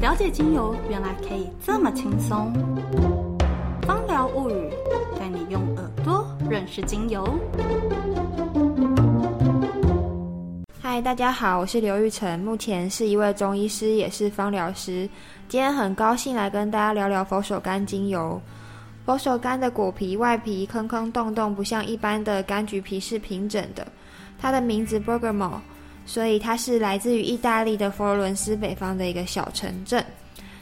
了解精油原来可以这么轻松。芳疗物语带你用耳朵认识精油。嗨，大家好，我是刘玉成，目前是一位中医师，也是芳疗师。今天很高兴来跟大家聊聊佛手柑精油。佛手柑的果皮外皮坑坑洞洞，不像一般的柑橘皮是平整的。它的名字 Bergamo，所以它是来自于意大利的佛罗伦斯北方的一个小城镇。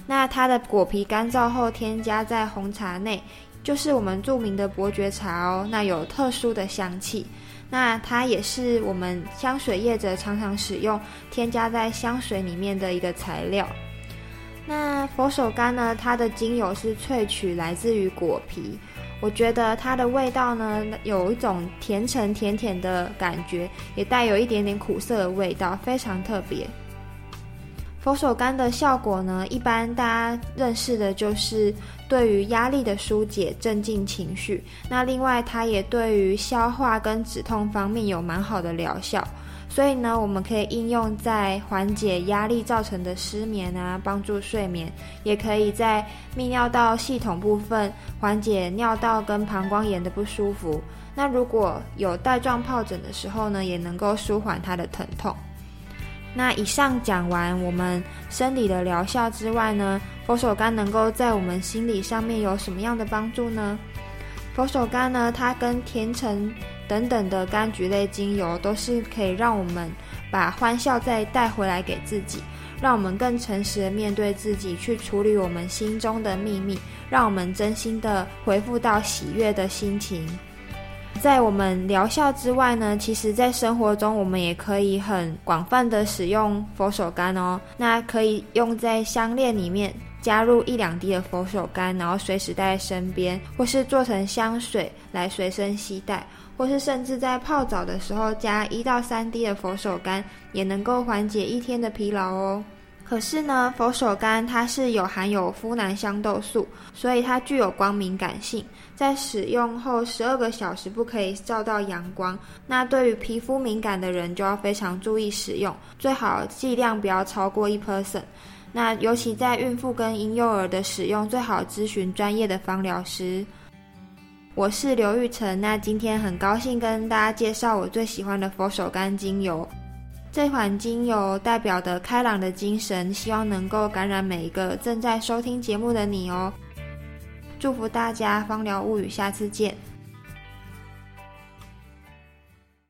那它的果皮干燥后添加在红茶内，就是我们著名的伯爵茶哦。那有特殊的香气。那它也是我们香水业者常常使用添加在香水里面的一个材料。那佛手柑呢？它的精油是萃取来自于果皮，我觉得它的味道呢有一种甜橙甜甜的感觉，也带有一点点苦涩的味道，非常特别。佛手柑的效果呢，一般大家认识的就是对于压力的疏解、镇静情绪。那另外，它也对于消化跟止痛方面有蛮好的疗效。所以呢，我们可以应用在缓解压力造成的失眠啊，帮助睡眠；也可以在泌尿道系统部分缓解尿道跟膀胱炎的不舒服。那如果有带状疱疹的时候呢，也能够舒缓它的疼痛。那以上讲完我们生理的疗效之外呢，佛手柑能够在我们心理上面有什么样的帮助呢？佛手柑呢，它跟甜橙等等的柑橘类精油都是可以让我们把欢笑再带回来给自己，让我们更诚实的面对自己，去处理我们心中的秘密，让我们真心的回复到喜悦的心情。在我们疗效之外呢，其实在生活中我们也可以很广泛的使用佛手柑哦。那可以用在项链里面，加入一两滴的佛手柑，然后随时带在身边，或是做成香水来随身携带，或是甚至在泡澡的时候加一到三滴的佛手柑，也能够缓解一天的疲劳哦。可是呢，佛手柑它是有含有呋喃香豆素，所以它具有光敏感性，在使用后十二个小时不可以照到阳光。那对于皮肤敏感的人就要非常注意使用，最好剂量不要超过一 percent。那尤其在孕妇跟婴幼儿的使用，最好咨询专业的芳疗师。我是刘玉成，那今天很高兴跟大家介绍我最喜欢的佛手柑精油。这款精油代表的开朗的精神，希望能够感染每一个正在收听节目的你哦。祝福大家，芳疗物语，下次见。